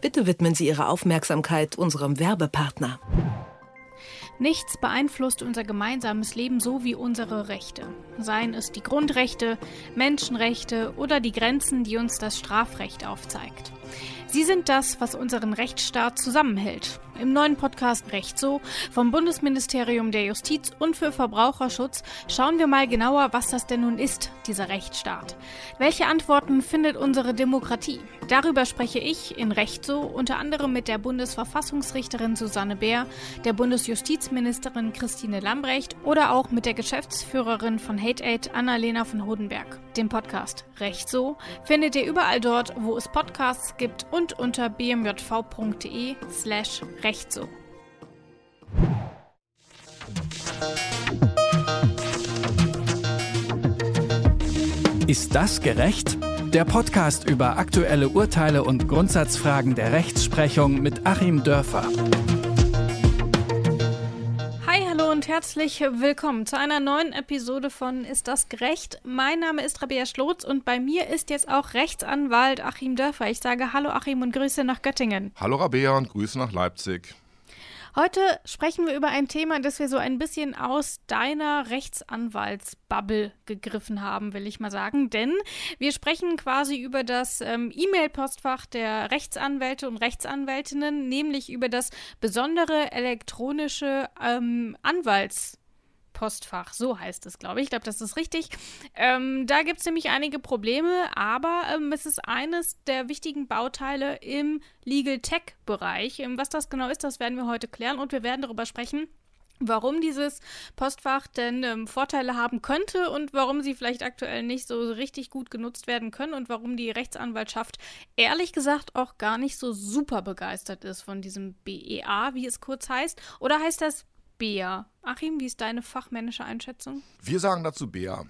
Bitte widmen Sie Ihre Aufmerksamkeit unserem Werbepartner. Nichts beeinflusst unser gemeinsames Leben so wie unsere Rechte. Seien es die Grundrechte, Menschenrechte oder die Grenzen, die uns das Strafrecht aufzeigt. Sie sind das, was unseren Rechtsstaat zusammenhält. Im neuen Podcast Recht so vom Bundesministerium der Justiz und für Verbraucherschutz schauen wir mal genauer, was das denn nun ist, dieser Rechtsstaat. Welche Antworten findet unsere Demokratie? Darüber spreche ich in Recht so unter anderem mit der Bundesverfassungsrichterin Susanne Bär, der Bundesjustizministerin Christine Lambrecht oder auch mit der Geschäftsführerin von Hate Aid Annalena von Hodenberg. Den Podcast Recht so findet ihr überall dort, wo es Podcasts gibt und unter bmjv.de slash recht recht so. Ist das gerecht? Der Podcast über aktuelle Urteile und Grundsatzfragen der Rechtsprechung mit Achim Dörfer herzlich willkommen zu einer neuen Episode von Ist das gerecht? Mein Name ist Rabea Schlotz und bei mir ist jetzt auch Rechtsanwalt Achim Dörfer. Ich sage Hallo Achim und Grüße nach Göttingen. Hallo Rabea und Grüße nach Leipzig. Heute sprechen wir über ein Thema, das wir so ein bisschen aus deiner Rechtsanwaltsbubble gegriffen haben, will ich mal sagen. Denn wir sprechen quasi über das ähm, E-Mail-Postfach der Rechtsanwälte und Rechtsanwältinnen, nämlich über das besondere elektronische ähm, Anwalts- Postfach, so heißt es, glaube ich. Ich glaube, das ist richtig. Ähm, da gibt es nämlich einige Probleme, aber ähm, es ist eines der wichtigen Bauteile im Legal Tech-Bereich. Ähm, was das genau ist, das werden wir heute klären und wir werden darüber sprechen, warum dieses Postfach denn ähm, Vorteile haben könnte und warum sie vielleicht aktuell nicht so richtig gut genutzt werden können und warum die Rechtsanwaltschaft ehrlich gesagt auch gar nicht so super begeistert ist von diesem BEA, wie es kurz heißt. Oder heißt das Bea. Achim, wie ist deine fachmännische Einschätzung? Wir sagen dazu Bea.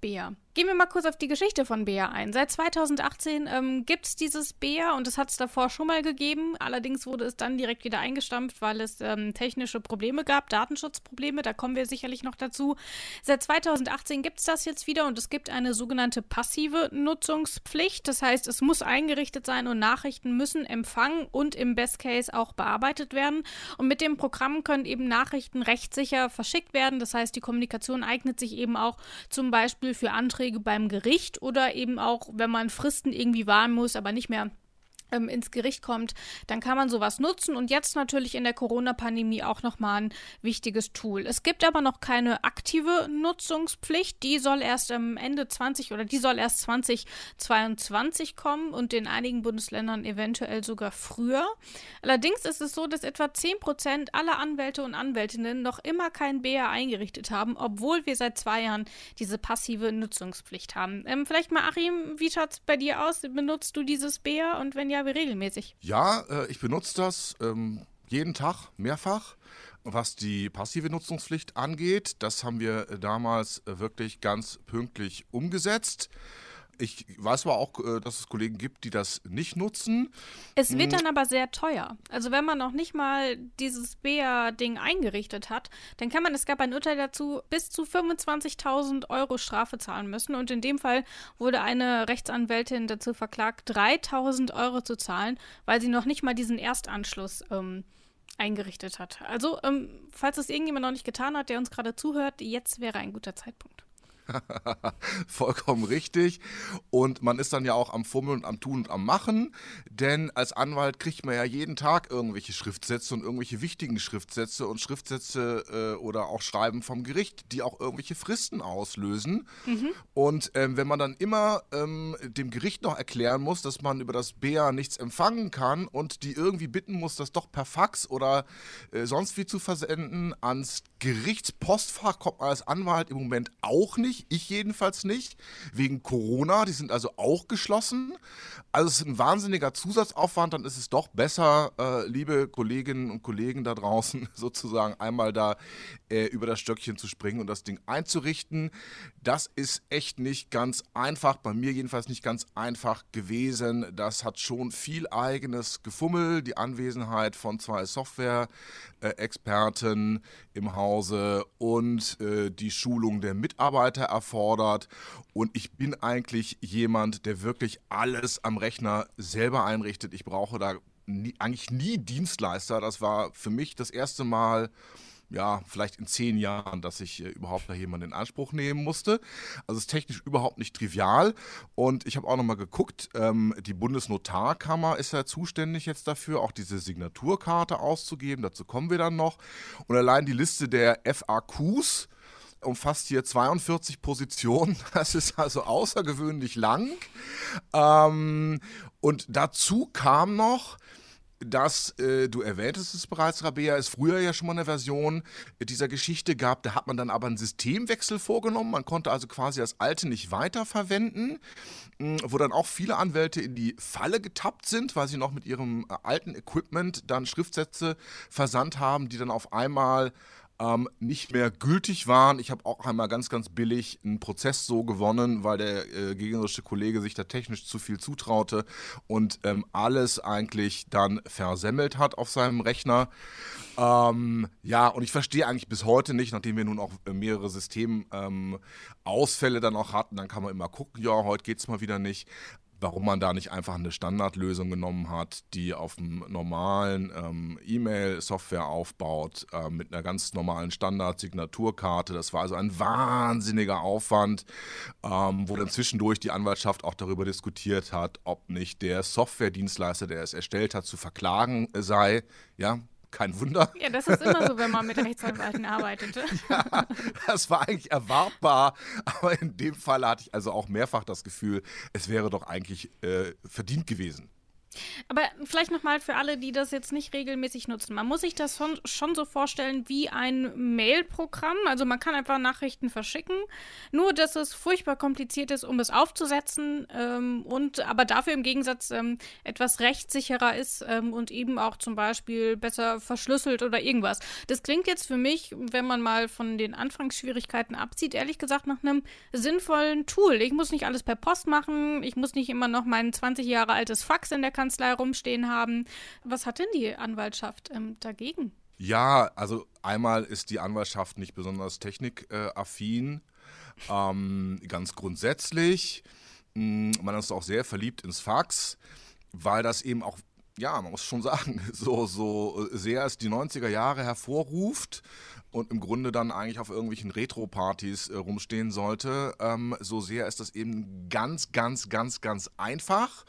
Bea. Gehen wir mal kurz auf die Geschichte von Bea ein. Seit 2018 ähm, gibt es dieses Bea und es hat es davor schon mal gegeben. Allerdings wurde es dann direkt wieder eingestampft, weil es ähm, technische Probleme gab, Datenschutzprobleme. Da kommen wir sicherlich noch dazu. Seit 2018 gibt es das jetzt wieder und es gibt eine sogenannte passive Nutzungspflicht. Das heißt, es muss eingerichtet sein und Nachrichten müssen empfangen und im Best Case auch bearbeitet werden. Und mit dem Programm können eben Nachrichten rechtssicher verschickt werden. Das heißt, die Kommunikation eignet sich eben auch zum Beispiel Beispiel für Anträge beim Gericht oder eben auch, wenn man Fristen irgendwie wahren muss, aber nicht mehr ähm, ins Gericht kommt, dann kann man sowas nutzen und jetzt natürlich in der Corona-Pandemie auch nochmal ein wichtiges Tool. Es gibt aber noch keine aktive Nutzungspflicht, die soll erst am Ende 20 oder die soll erst 2022 kommen und in einigen Bundesländern eventuell sogar früher. Allerdings ist es so, dass etwa 10 Prozent aller Anwälte und Anwältinnen noch immer kein BA eingerichtet haben, obwohl wir seit zwei Jahren diese passive Nutzungspflicht haben. Ähm, vielleicht mal, Achim, wie schaut es bei dir aus? Benutzt du dieses BA und wenn ja, wie regelmäßig? Ja, äh, ich benutze das ähm, jeden Tag mehrfach. Was die passive Nutzungspflicht angeht, das haben wir damals äh, wirklich ganz pünktlich umgesetzt. Ich weiß aber auch, äh, dass es Kollegen gibt, die das nicht nutzen. Es wird hm. dann aber sehr teuer. Also wenn man noch nicht mal dieses BEA-Ding eingerichtet hat, dann kann man, es gab ein Urteil dazu, bis zu 25.000 Euro Strafe zahlen müssen. Und in dem Fall wurde eine Rechtsanwältin dazu verklagt, 3.000 Euro zu zahlen, weil sie noch nicht mal diesen Erstanschluss ähm, eingerichtet hat. Also, ähm, falls es irgendjemand noch nicht getan hat, der uns gerade zuhört, jetzt wäre ein guter Zeitpunkt. Vollkommen richtig. Und man ist dann ja auch am Fummeln, am Tun und am Machen. Denn als Anwalt kriegt man ja jeden Tag irgendwelche Schriftsätze und irgendwelche wichtigen Schriftsätze und Schriftsätze äh, oder auch Schreiben vom Gericht, die auch irgendwelche Fristen auslösen. Mhm. Und ähm, wenn man dann immer ähm, dem Gericht noch erklären muss, dass man über das BA nichts empfangen kann und die irgendwie bitten muss, das doch per Fax oder äh, sonst wie zu versenden, ans Gerichtspostfach kommt man als Anwalt im Moment auch nicht nicht, ich jedenfalls nicht, wegen Corona, die sind also auch geschlossen. Also es ist ein wahnsinniger Zusatzaufwand, dann ist es doch besser, äh, liebe Kolleginnen und Kollegen da draußen, sozusagen einmal da äh, über das Stöckchen zu springen und das Ding einzurichten. Das ist echt nicht ganz einfach, bei mir jedenfalls nicht ganz einfach gewesen. Das hat schon viel eigenes Gefummel, die Anwesenheit von zwei Software-Experten im Hause und äh, die Schulung der Mitarbeiter erfordert. Und ich bin eigentlich jemand, der wirklich alles am Rechner selber einrichtet. Ich brauche da nie, eigentlich nie Dienstleister. Das war für mich das erste Mal, ja, vielleicht in zehn Jahren, dass ich äh, überhaupt da jemanden in Anspruch nehmen musste. Also ist technisch überhaupt nicht trivial. Und ich habe auch nochmal geguckt, ähm, die Bundesnotarkammer ist ja zuständig jetzt dafür, auch diese Signaturkarte auszugeben. Dazu kommen wir dann noch. Und allein die Liste der FAQs, umfasst hier 42 Positionen. Das ist also außergewöhnlich lang. Ähm, und dazu kam noch, dass, äh, du erwähntest es bereits, Rabea, es früher ja schon mal eine Version dieser Geschichte gab, da hat man dann aber einen Systemwechsel vorgenommen. Man konnte also quasi das alte nicht weiterverwenden, wo dann auch viele Anwälte in die Falle getappt sind, weil sie noch mit ihrem äh, alten Equipment dann Schriftsätze versandt haben, die dann auf einmal ähm, nicht mehr gültig waren. Ich habe auch einmal ganz, ganz billig einen Prozess so gewonnen, weil der äh, gegnerische Kollege sich da technisch zu viel zutraute und ähm, alles eigentlich dann versemmelt hat auf seinem Rechner. Ähm, ja, und ich verstehe eigentlich bis heute nicht, nachdem wir nun auch mehrere Systemausfälle ähm, dann auch hatten, dann kann man immer gucken, ja, heute geht es mal wieder nicht warum man da nicht einfach eine Standardlösung genommen hat, die auf einem normalen ähm, E-Mail-Software aufbaut, äh, mit einer ganz normalen Standard-Signaturkarte. Das war also ein wahnsinniger Aufwand, ähm, wo dann zwischendurch die Anwaltschaft auch darüber diskutiert hat, ob nicht der Software-Dienstleister, der es erstellt hat, zu verklagen sei. Ja, kein Wunder. Ja, das ist immer so, wenn man mit Rechtsanwalten arbeitet. ja, das war eigentlich erwartbar, aber in dem Fall hatte ich also auch mehrfach das Gefühl, es wäre doch eigentlich äh, verdient gewesen. Aber vielleicht nochmal für alle, die das jetzt nicht regelmäßig nutzen. Man muss sich das schon, schon so vorstellen wie ein Mail-Programm. Also man kann einfach Nachrichten verschicken. Nur, dass es furchtbar kompliziert ist, um es aufzusetzen. Ähm, und aber dafür im Gegensatz ähm, etwas rechtssicherer ist ähm, und eben auch zum Beispiel besser verschlüsselt oder irgendwas. Das klingt jetzt für mich, wenn man mal von den Anfangsschwierigkeiten abzieht, ehrlich gesagt nach einem sinnvollen Tool. Ich muss nicht alles per Post machen. Ich muss nicht immer noch mein 20 Jahre altes Fax in der Kanzlei rumstehen haben. Was hat denn die Anwaltschaft ähm, dagegen? Ja, also einmal ist die Anwaltschaft nicht besonders technikaffin. Ähm, ganz grundsätzlich. Mh, hm, man ist auch sehr verliebt ins Fax, weil das eben auch ja, man muss schon sagen, so, so sehr es die 90er Jahre hervorruft und im Grunde dann eigentlich auf irgendwelchen Retro-Partys äh, rumstehen sollte, ähm, so sehr ist das eben ganz, ganz, ganz, ganz einfach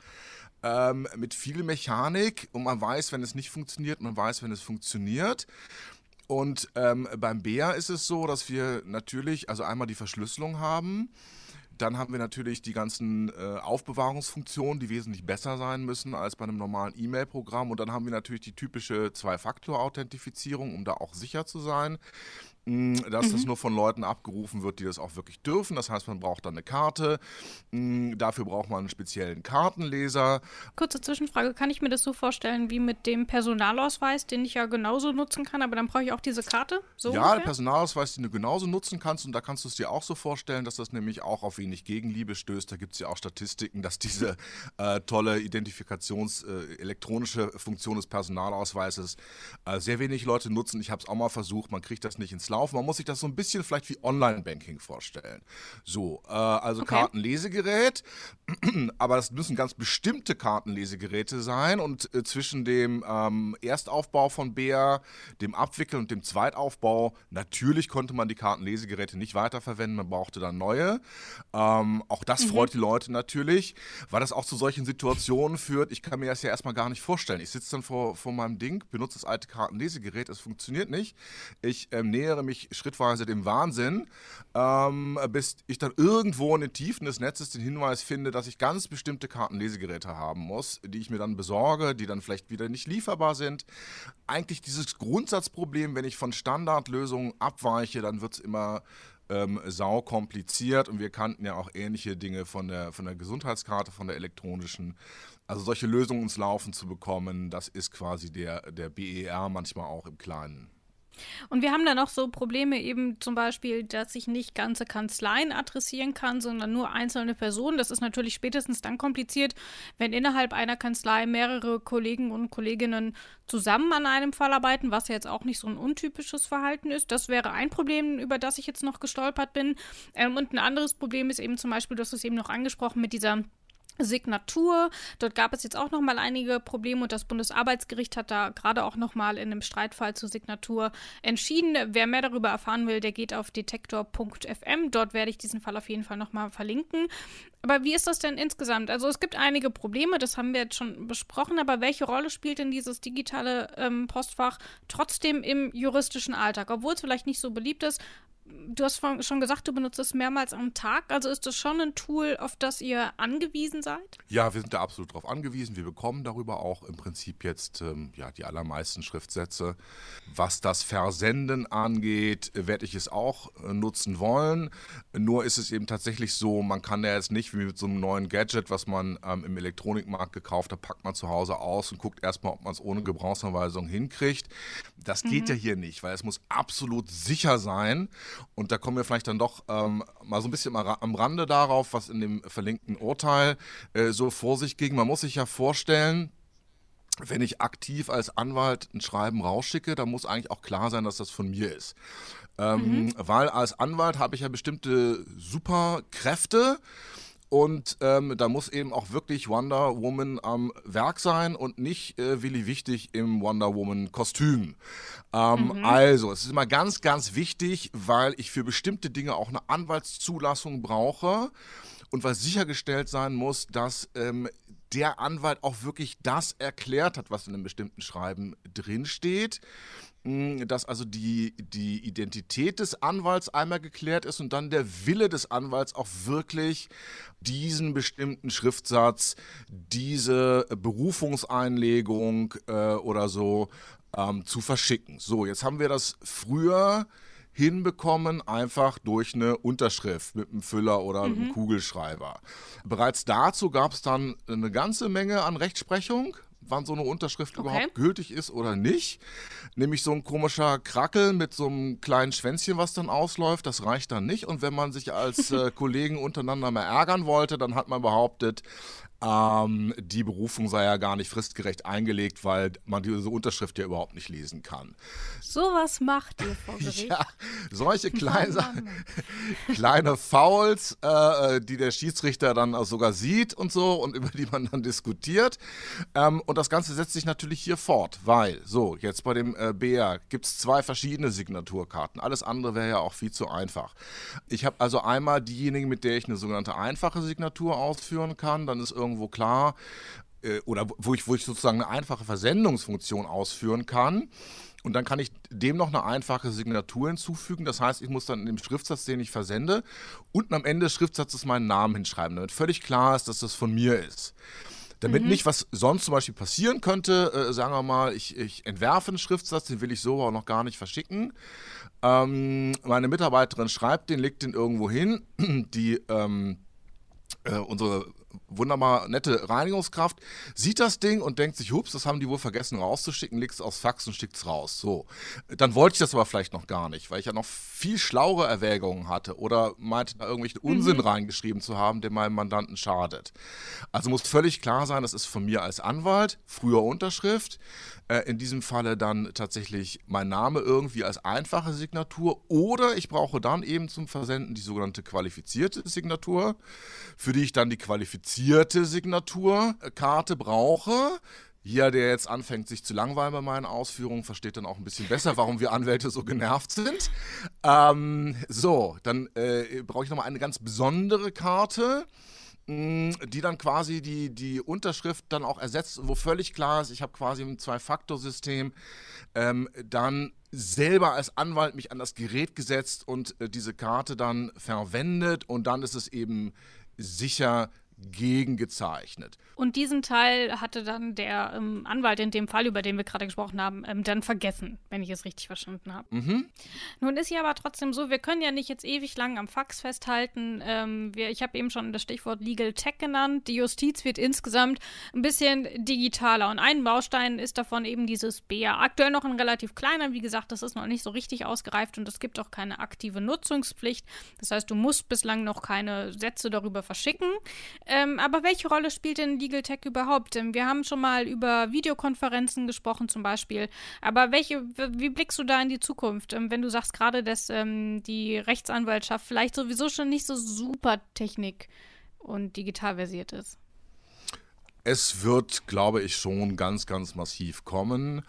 ähm, mit viel Mechanik und man weiß, wenn es nicht funktioniert, man weiß, wenn es funktioniert. Und ähm, beim Bär ist es so, dass wir natürlich, also einmal die Verschlüsselung haben, dann haben wir natürlich die ganzen äh, Aufbewahrungsfunktionen, die wesentlich besser sein müssen als bei einem normalen E-Mail-Programm. Und dann haben wir natürlich die typische Zwei-Faktor-Authentifizierung, um da auch sicher zu sein. Mm, dass mhm. das nur von Leuten abgerufen wird, die das auch wirklich dürfen. Das heißt, man braucht dann eine Karte. Mm, dafür braucht man einen speziellen Kartenleser. Kurze Zwischenfrage, kann ich mir das so vorstellen wie mit dem Personalausweis, den ich ja genauso nutzen kann, aber dann brauche ich auch diese Karte? So ja, der Personalausweis, den du genauso nutzen kannst und da kannst du es dir auch so vorstellen, dass das nämlich auch auf wenig Gegenliebe stößt. Da gibt es ja auch Statistiken, dass diese äh, tolle Identifikations-, äh, elektronische Funktion des Personalausweises äh, sehr wenig Leute nutzen. Ich habe es auch mal versucht, man kriegt das nicht ins Laufen. Man muss sich das so ein bisschen vielleicht wie Online-Banking vorstellen. So, äh, also okay. Kartenlesegerät, aber das müssen ganz bestimmte Kartenlesegeräte sein und äh, zwischen dem ähm, Erstaufbau von BEA, dem Abwickeln und dem Zweitaufbau, natürlich konnte man die Kartenlesegeräte nicht weiterverwenden, man brauchte dann neue. Ähm, auch das mhm. freut die Leute natürlich, weil das auch zu solchen Situationen führt. Ich kann mir das ja erstmal gar nicht vorstellen. Ich sitze dann vor, vor meinem Ding, benutze das alte Kartenlesegerät, es funktioniert nicht. Ich ähm, nähere nähere mich schrittweise dem Wahnsinn, ähm, bis ich dann irgendwo in den Tiefen des Netzes den Hinweis finde, dass ich ganz bestimmte Kartenlesegeräte haben muss, die ich mir dann besorge, die dann vielleicht wieder nicht lieferbar sind. Eigentlich dieses Grundsatzproblem, wenn ich von Standardlösungen abweiche, dann wird es immer ähm, sau kompliziert und wir kannten ja auch ähnliche Dinge von der, von der Gesundheitskarte, von der elektronischen. Also solche Lösungen ins Laufen zu bekommen, das ist quasi der, der BER manchmal auch im Kleinen. Und wir haben dann noch so Probleme eben zum Beispiel, dass ich nicht ganze Kanzleien adressieren kann, sondern nur einzelne Personen. Das ist natürlich spätestens dann kompliziert, wenn innerhalb einer Kanzlei mehrere Kollegen und Kolleginnen zusammen an einem Fall arbeiten, was ja jetzt auch nicht so ein untypisches Verhalten ist. Das wäre ein Problem, über das ich jetzt noch gestolpert bin. Ähm, und ein anderes Problem ist eben zum Beispiel, du hast es eben noch angesprochen mit dieser Signatur. Dort gab es jetzt auch noch mal einige Probleme und das Bundesarbeitsgericht hat da gerade auch noch mal in einem Streitfall zur Signatur entschieden. Wer mehr darüber erfahren will, der geht auf detektor.fm. Dort werde ich diesen Fall auf jeden Fall noch mal verlinken. Aber wie ist das denn insgesamt? Also es gibt einige Probleme, das haben wir jetzt schon besprochen, aber welche Rolle spielt denn dieses digitale ähm, Postfach trotzdem im juristischen Alltag? Obwohl es vielleicht nicht so beliebt ist, du hast schon gesagt, du benutzt es mehrmals am Tag. Also ist das schon ein Tool, auf das ihr angewiesen seid? Ja, wir sind da absolut drauf angewiesen. Wir bekommen darüber auch im Prinzip jetzt ähm, ja, die allermeisten Schriftsätze. Was das Versenden angeht, werde ich es auch äh, nutzen wollen. Nur ist es eben tatsächlich so, man kann ja jetzt nicht wie mit so einem neuen Gadget, was man ähm, im Elektronikmarkt gekauft hat, packt man zu Hause aus und guckt erstmal, ob man es ohne Gebrauchsanweisung hinkriegt. Das geht mhm. ja hier nicht, weil es muss absolut sicher sein. Und da kommen wir vielleicht dann doch ähm, mal so ein bisschen am Rande darauf, was in dem verlinkten Urteil äh, so vor sich ging. Man muss sich ja vorstellen, wenn ich aktiv als Anwalt ein Schreiben rausschicke, dann muss eigentlich auch klar sein, dass das von mir ist. Ähm, mhm. Weil als Anwalt habe ich ja bestimmte Superkräfte und ähm, da muss eben auch wirklich Wonder Woman am Werk sein und nicht äh, Willi Wichtig im Wonder Woman Kostüm. Ähm, mhm. Also, es ist immer ganz, ganz wichtig, weil ich für bestimmte Dinge auch eine Anwaltszulassung brauche und weil sichergestellt sein muss, dass ähm, der Anwalt auch wirklich das erklärt hat, was in einem bestimmten Schreiben drinsteht. Hm, dass also die, die Identität des Anwalts einmal geklärt ist und dann der Wille des Anwalts auch wirklich diesen bestimmten Schriftsatz, diese Berufungseinlegung äh, oder so ähm, zu verschicken. So, jetzt haben wir das früher hinbekommen, einfach durch eine Unterschrift mit einem Füller oder mhm. einem Kugelschreiber. Bereits dazu gab es dann eine ganze Menge an Rechtsprechung wann so eine Unterschrift okay. überhaupt gültig ist oder nicht. Nämlich so ein komischer Krackel mit so einem kleinen Schwänzchen, was dann ausläuft, das reicht dann nicht. Und wenn man sich als äh, Kollegen untereinander mal ärgern wollte, dann hat man behauptet, ähm, die Berufung sei ja gar nicht fristgerecht eingelegt, weil man diese Unterschrift ja überhaupt nicht lesen kann. Sowas macht ihr vor Gericht. Ja, solche kleine, kleine Fouls, äh, äh, die der Schiedsrichter dann sogar sieht und so und über die man dann diskutiert. Ähm, und das Ganze setzt sich natürlich hier fort, weil, so, jetzt bei dem äh, BR gibt es zwei verschiedene Signaturkarten. Alles andere wäre ja auch viel zu einfach. Ich habe also einmal diejenigen, mit der ich eine sogenannte einfache Signatur ausführen kann. Dann ist irgendwo klar, äh, oder wo ich, wo ich sozusagen eine einfache Versendungsfunktion ausführen kann. Und dann kann ich dem noch eine einfache Signatur hinzufügen. Das heißt, ich muss dann in dem Schriftsatz, den ich versende, unten am Ende des Schriftsatzes meinen Namen hinschreiben, damit völlig klar ist, dass das von mir ist. Damit mhm. nicht, was sonst zum Beispiel passieren könnte, äh, sagen wir mal, ich, ich, entwerfe einen Schriftsatz, den will ich so auch noch gar nicht verschicken. Ähm, meine Mitarbeiterin schreibt den, legt den irgendwo hin. Die ähm, äh, unsere wunderbar nette Reinigungskraft, sieht das Ding und denkt sich, hups, das haben die wohl vergessen rauszuschicken, legt es aufs Fax und schickt es raus. So. Dann wollte ich das aber vielleicht noch gar nicht, weil ich ja noch viel schlauere Erwägungen hatte oder meinte, da irgendwelchen Unsinn mhm. reingeschrieben zu haben, der meinem Mandanten schadet. Also muss völlig klar sein, das ist von mir als Anwalt, früher Unterschrift, äh, in diesem Falle dann tatsächlich mein Name irgendwie als einfache Signatur oder ich brauche dann eben zum Versenden die sogenannte qualifizierte Signatur, für die ich dann die qualifizierte Signaturkarte brauche. Jeder, der jetzt anfängt, sich zu langweilen bei meinen Ausführungen, versteht dann auch ein bisschen besser, warum wir Anwälte so genervt sind. Ähm, so, dann äh, brauche ich nochmal eine ganz besondere Karte die dann quasi die, die Unterschrift dann auch ersetzt, wo völlig klar ist, ich habe quasi ein Zwei-Faktor-System, ähm, dann selber als Anwalt mich an das Gerät gesetzt und äh, diese Karte dann verwendet und dann ist es eben sicher gegengezeichnet. Und diesen Teil hatte dann der ähm, Anwalt in dem Fall, über den wir gerade gesprochen haben, ähm, dann vergessen, wenn ich es richtig verstanden habe. Mhm. Nun ist ja aber trotzdem so, wir können ja nicht jetzt ewig lang am Fax festhalten. Ähm, wir, ich habe eben schon das Stichwort Legal Tech genannt. Die Justiz wird insgesamt ein bisschen digitaler und ein Baustein ist davon eben dieses BA. Aktuell noch ein relativ kleiner, wie gesagt, das ist noch nicht so richtig ausgereift und es gibt auch keine aktive Nutzungspflicht. Das heißt, du musst bislang noch keine Sätze darüber verschicken. Ähm, aber welche Rolle spielt denn Legal Tech überhaupt? Wir haben schon mal über Videokonferenzen gesprochen zum Beispiel. Aber welche, wie blickst du da in die Zukunft, ähm, wenn du sagst gerade, dass ähm, die Rechtsanwaltschaft vielleicht sowieso schon nicht so super technik- und digital versiert ist? Es wird, glaube ich, schon ganz, ganz massiv kommen.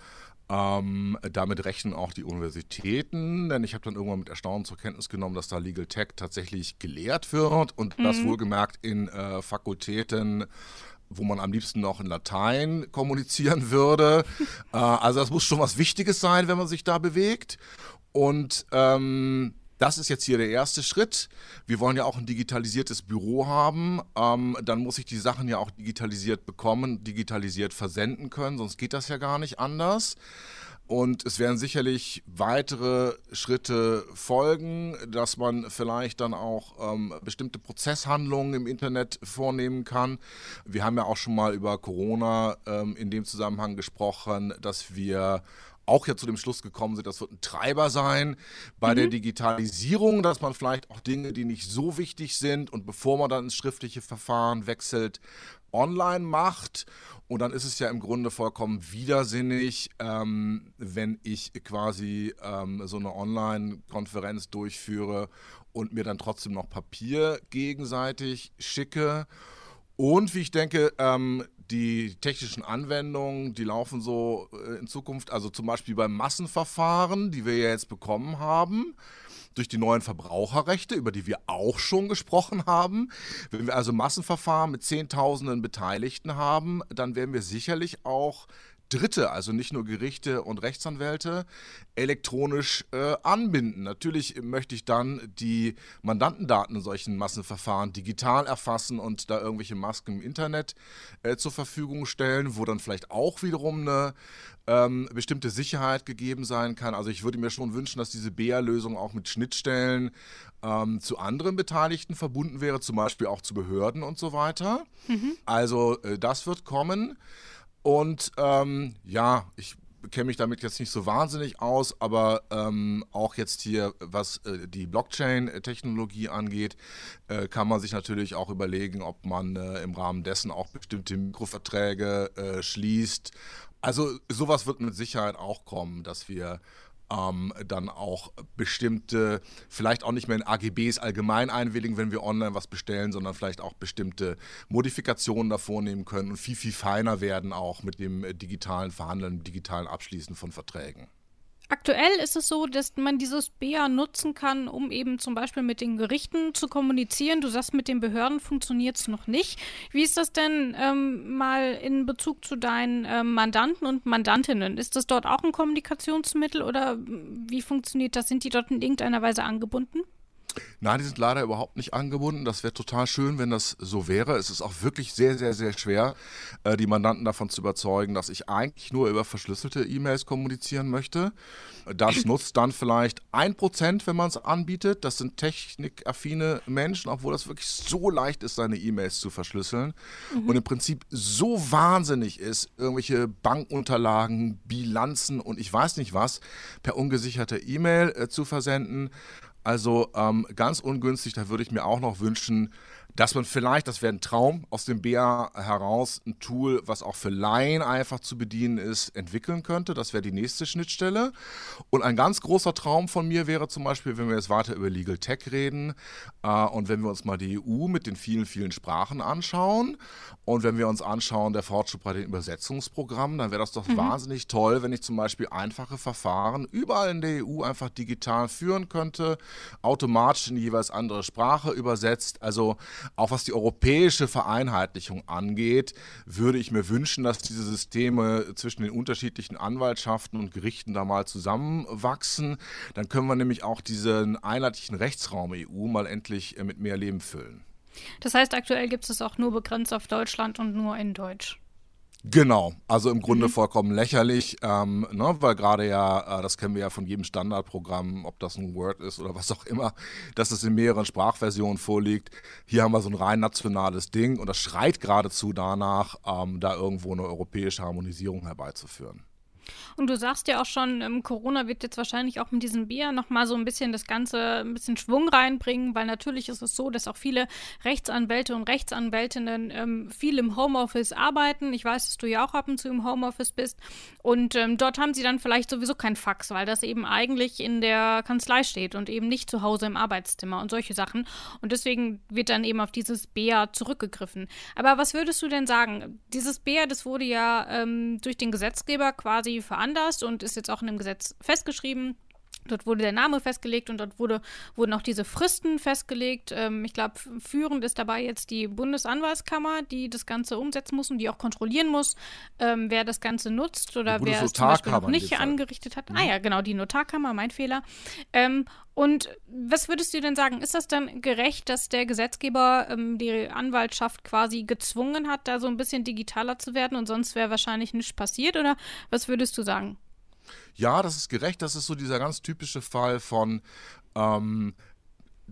Ähm, damit rechnen auch die Universitäten, denn ich habe dann irgendwann mit Erstaunen zur Kenntnis genommen, dass da Legal Tech tatsächlich gelehrt wird und mhm. das wohlgemerkt in äh, Fakultäten wo man am liebsten noch in Latein kommunizieren würde. äh, also das muss schon was Wichtiges sein, wenn man sich da bewegt. Und ähm, das ist jetzt hier der erste Schritt. Wir wollen ja auch ein digitalisiertes Büro haben. Ähm, dann muss ich die Sachen ja auch digitalisiert bekommen, digitalisiert versenden können, sonst geht das ja gar nicht anders. Und es werden sicherlich weitere Schritte folgen, dass man vielleicht dann auch ähm, bestimmte Prozesshandlungen im Internet vornehmen kann. Wir haben ja auch schon mal über Corona ähm, in dem Zusammenhang gesprochen, dass wir auch ja zu dem Schluss gekommen sind, das wird ein Treiber sein bei mhm. der Digitalisierung, dass man vielleicht auch Dinge, die nicht so wichtig sind und bevor man dann ins schriftliche Verfahren wechselt, online macht. Und dann ist es ja im Grunde vollkommen widersinnig, ähm, wenn ich quasi ähm, so eine Online-Konferenz durchführe und mir dann trotzdem noch Papier gegenseitig schicke. Und wie ich denke, ähm, die technischen Anwendungen, die laufen so äh, in Zukunft, also zum Beispiel beim Massenverfahren, die wir ja jetzt bekommen haben, durch die neuen Verbraucherrechte, über die wir auch schon gesprochen haben. Wenn wir also Massenverfahren mit Zehntausenden Beteiligten haben, dann werden wir sicherlich auch Dritte, also nicht nur Gerichte und Rechtsanwälte, elektronisch äh, anbinden. Natürlich möchte ich dann die Mandantendaten in solchen Massenverfahren digital erfassen und da irgendwelche Masken im Internet äh, zur Verfügung stellen, wo dann vielleicht auch wiederum eine ähm, bestimmte Sicherheit gegeben sein kann. Also ich würde mir schon wünschen, dass diese BEA-Lösung auch mit Schnittstellen ähm, zu anderen Beteiligten verbunden wäre, zum Beispiel auch zu Behörden und so weiter. Mhm. Also äh, das wird kommen. Und ähm, ja, ich kenne mich damit jetzt nicht so wahnsinnig aus, aber ähm, auch jetzt hier, was äh, die Blockchain-Technologie angeht, äh, kann man sich natürlich auch überlegen, ob man äh, im Rahmen dessen auch bestimmte Mikroverträge äh, schließt. Also sowas wird mit Sicherheit auch kommen, dass wir ähm, dann auch bestimmte, vielleicht auch nicht mehr in AGBs allgemein einwilligen, wenn wir online was bestellen, sondern vielleicht auch bestimmte Modifikationen da vornehmen können und viel, viel feiner werden auch mit dem digitalen Verhandeln, digitalen Abschließen von Verträgen. Aktuell ist es so, dass man dieses BEA nutzen kann, um eben zum Beispiel mit den Gerichten zu kommunizieren. Du sagst, mit den Behörden funktioniert es noch nicht. Wie ist das denn ähm, mal in Bezug zu deinen ähm, Mandanten und Mandantinnen? Ist das dort auch ein Kommunikationsmittel oder wie funktioniert das? Sind die dort in irgendeiner Weise angebunden? Nein, die sind leider überhaupt nicht angebunden. Das wäre total schön, wenn das so wäre. Es ist auch wirklich sehr, sehr, sehr schwer, äh, die Mandanten davon zu überzeugen, dass ich eigentlich nur über verschlüsselte E-Mails kommunizieren möchte. Das nutzt dann vielleicht ein Prozent, wenn man es anbietet. Das sind technikaffine Menschen, obwohl das wirklich so leicht ist, seine E-Mails zu verschlüsseln. Mhm. Und im Prinzip so wahnsinnig ist, irgendwelche Bankunterlagen, Bilanzen und ich weiß nicht was per ungesicherter E-Mail äh, zu versenden. Also ähm, ganz ungünstig, da würde ich mir auch noch wünschen, dass man vielleicht, das wäre ein Traum, aus dem BA heraus ein Tool, was auch für Laien einfach zu bedienen ist, entwickeln könnte. Das wäre die nächste Schnittstelle. Und ein ganz großer Traum von mir wäre zum Beispiel, wenn wir jetzt weiter über Legal Tech reden äh, und wenn wir uns mal die EU mit den vielen, vielen Sprachen anschauen und wenn wir uns anschauen, der Fortschritt bei den Übersetzungsprogrammen, dann wäre das doch mhm. wahnsinnig toll, wenn ich zum Beispiel einfache Verfahren überall in der EU einfach digital führen könnte, automatisch in die jeweils andere Sprache übersetzt. Also auch was die europäische Vereinheitlichung angeht, würde ich mir wünschen, dass diese Systeme zwischen den unterschiedlichen Anwaltschaften und Gerichten da mal zusammenwachsen. Dann können wir nämlich auch diesen einheitlichen Rechtsraum EU mal endlich äh, mit mehr Leben füllen. Das heißt, aktuell gibt es es auch nur begrenzt auf Deutschland und nur in Deutsch. Genau, also im Grunde mhm. vollkommen lächerlich, ähm, ne, weil gerade ja, äh, das kennen wir ja von jedem Standardprogramm, ob das ein Word ist oder was auch immer, dass es in mehreren Sprachversionen vorliegt. Hier haben wir so ein rein nationales Ding und das schreit geradezu danach, ähm, da irgendwo eine europäische Harmonisierung herbeizuführen. Und du sagst ja auch schon, ähm, Corona wird jetzt wahrscheinlich auch mit diesem Bier nochmal so ein bisschen das Ganze, ein bisschen Schwung reinbringen, weil natürlich ist es so, dass auch viele Rechtsanwälte und Rechtsanwältinnen ähm, viel im Homeoffice arbeiten. Ich weiß, dass du ja auch ab und zu im Homeoffice bist. Und ähm, dort haben sie dann vielleicht sowieso kein Fax, weil das eben eigentlich in der Kanzlei steht und eben nicht zu Hause im Arbeitszimmer und solche Sachen. Und deswegen wird dann eben auf dieses BEA zurückgegriffen. Aber was würdest du denn sagen? Dieses BEA, das wurde ja ähm, durch den Gesetzgeber quasi veranlasst und ist jetzt auch in dem Gesetz festgeschrieben. Dort wurde der Name festgelegt und dort wurde, wurden auch diese Fristen festgelegt. Ähm, ich glaube, führend ist dabei jetzt die Bundesanwaltskammer, die das Ganze umsetzen muss und die auch kontrollieren muss, ähm, wer das Ganze nutzt oder wer es zum Beispiel noch nicht angerichtet hat. Mhm. Ah ja, genau, die Notarkammer, mein Fehler. Ähm, und was würdest du denn sagen? Ist das dann gerecht, dass der Gesetzgeber ähm, die Anwaltschaft quasi gezwungen hat, da so ein bisschen digitaler zu werden und sonst wäre wahrscheinlich nichts passiert? Oder was würdest du sagen? Ja, das ist gerecht. Das ist so dieser ganz typische Fall von, ähm,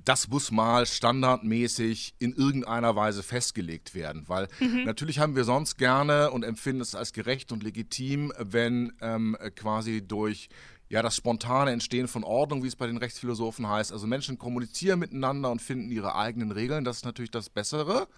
das muss mal standardmäßig in irgendeiner Weise festgelegt werden, weil mhm. natürlich haben wir sonst gerne und empfinden es als gerecht und legitim, wenn ähm, quasi durch ja, das spontane Entstehen von Ordnung, wie es bei den Rechtsphilosophen heißt. Also Menschen kommunizieren miteinander und finden ihre eigenen Regeln. Das ist natürlich das Bessere.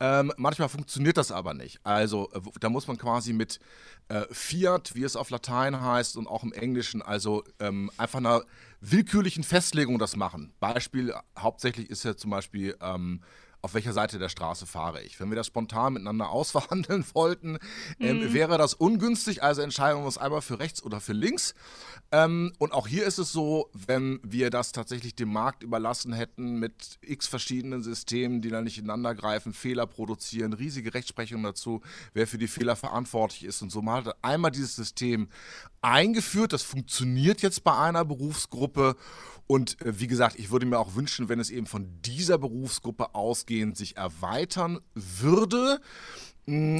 Ähm, manchmal funktioniert das aber nicht. Also äh, da muss man quasi mit äh, Fiat, wie es auf Latein heißt und auch im Englischen, also ähm, einfach einer willkürlichen Festlegung das machen. Beispiel hauptsächlich ist ja zum Beispiel ähm, auf welcher Seite der Straße fahre ich. Wenn wir das spontan miteinander ausverhandeln wollten, ähm, mhm. wäre das ungünstig. Also entscheiden wir uns einmal für rechts oder für links. Ähm, und auch hier ist es so, wenn wir das tatsächlich dem Markt überlassen hätten mit x verschiedenen Systemen, die dann nicht ineinander greifen, Fehler produzieren, riesige Rechtsprechung dazu, wer für die Fehler verantwortlich ist und so. Man hat einmal dieses System eingeführt. Das funktioniert jetzt bei einer Berufsgruppe. Und äh, wie gesagt, ich würde mir auch wünschen, wenn es eben von dieser Berufsgruppe ausgehend sich erweitern würde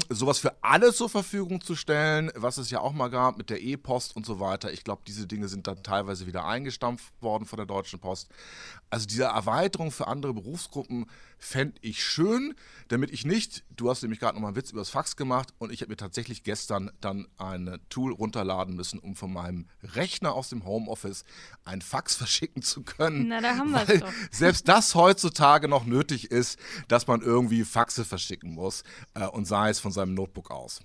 sowas für alle zur Verfügung zu stellen, was es ja auch mal gab mit der E-Post und so weiter. Ich glaube, diese Dinge sind dann teilweise wieder eingestampft worden von der Deutschen Post. Also diese Erweiterung für andere Berufsgruppen fände ich schön, damit ich nicht, du hast nämlich gerade nochmal einen Witz über das Fax gemacht und ich habe mir tatsächlich gestern dann ein Tool runterladen müssen, um von meinem Rechner aus dem Homeoffice ein Fax verschicken zu können. Na, da haben wir es doch. Selbst das heutzutage noch nötig ist, dass man irgendwie Faxe verschicken muss äh, und sei es von seinem Notebook aus.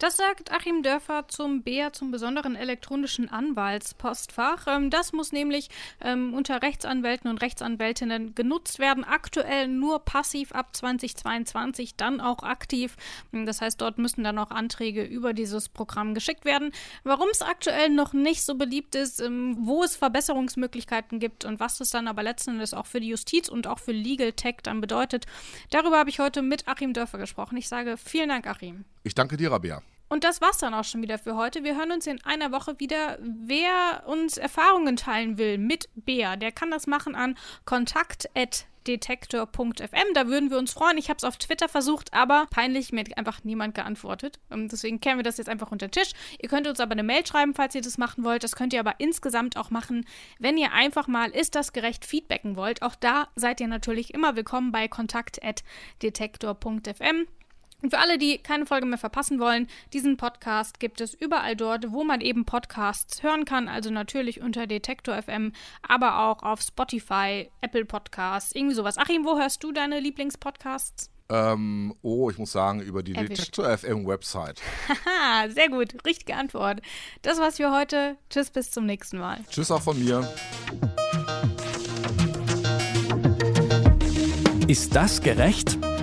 Das sagt Achim Dörfer zum BEA, zum besonderen elektronischen Anwaltspostfach. Ähm, das muss nämlich ähm, unter Rechtsanwälten und Rechtsanwältinnen genutzt werden. Aktuell nur passiv ab 2022, dann auch aktiv. Das heißt, dort müssen dann auch Anträge über dieses Programm geschickt werden. Warum es aktuell noch nicht so beliebt ist, ähm, wo es Verbesserungsmöglichkeiten gibt und was das dann aber letzten Endes auch für die Justiz und auch für Legal Tech dann bedeutet, darüber habe ich heute mit Achim Dörfer gesprochen. Ich sage vielen Dank, Achim. Ich danke dir, Rabia. Und das war's dann auch schon wieder für heute. Wir hören uns in einer Woche wieder. Wer uns Erfahrungen teilen will mit Bea, der kann das machen an kontakt.detektor.fm. Da würden wir uns freuen. Ich habe es auf Twitter versucht, aber peinlich, mir hat einfach niemand geantwortet. Ähm, deswegen kehren wir das jetzt einfach unter den Tisch. Ihr könnt uns aber eine Mail schreiben, falls ihr das machen wollt. Das könnt ihr aber insgesamt auch machen, wenn ihr einfach mal ist das gerecht feedbacken wollt. Auch da seid ihr natürlich immer willkommen bei kontakt.detektor.fm. Und für alle, die keine Folge mehr verpassen wollen, diesen Podcast gibt es überall dort, wo man eben Podcasts hören kann. Also natürlich unter Detektor FM, aber auch auf Spotify, Apple Podcasts, irgendwie sowas. Achim, wo hörst du deine Lieblingspodcasts? Ähm, oh, ich muss sagen, über die Erwischt. Detektor FM Website. Haha, sehr gut. Richtige Antwort. Das war's für heute. Tschüss, bis zum nächsten Mal. Tschüss auch von mir. Ist das gerecht?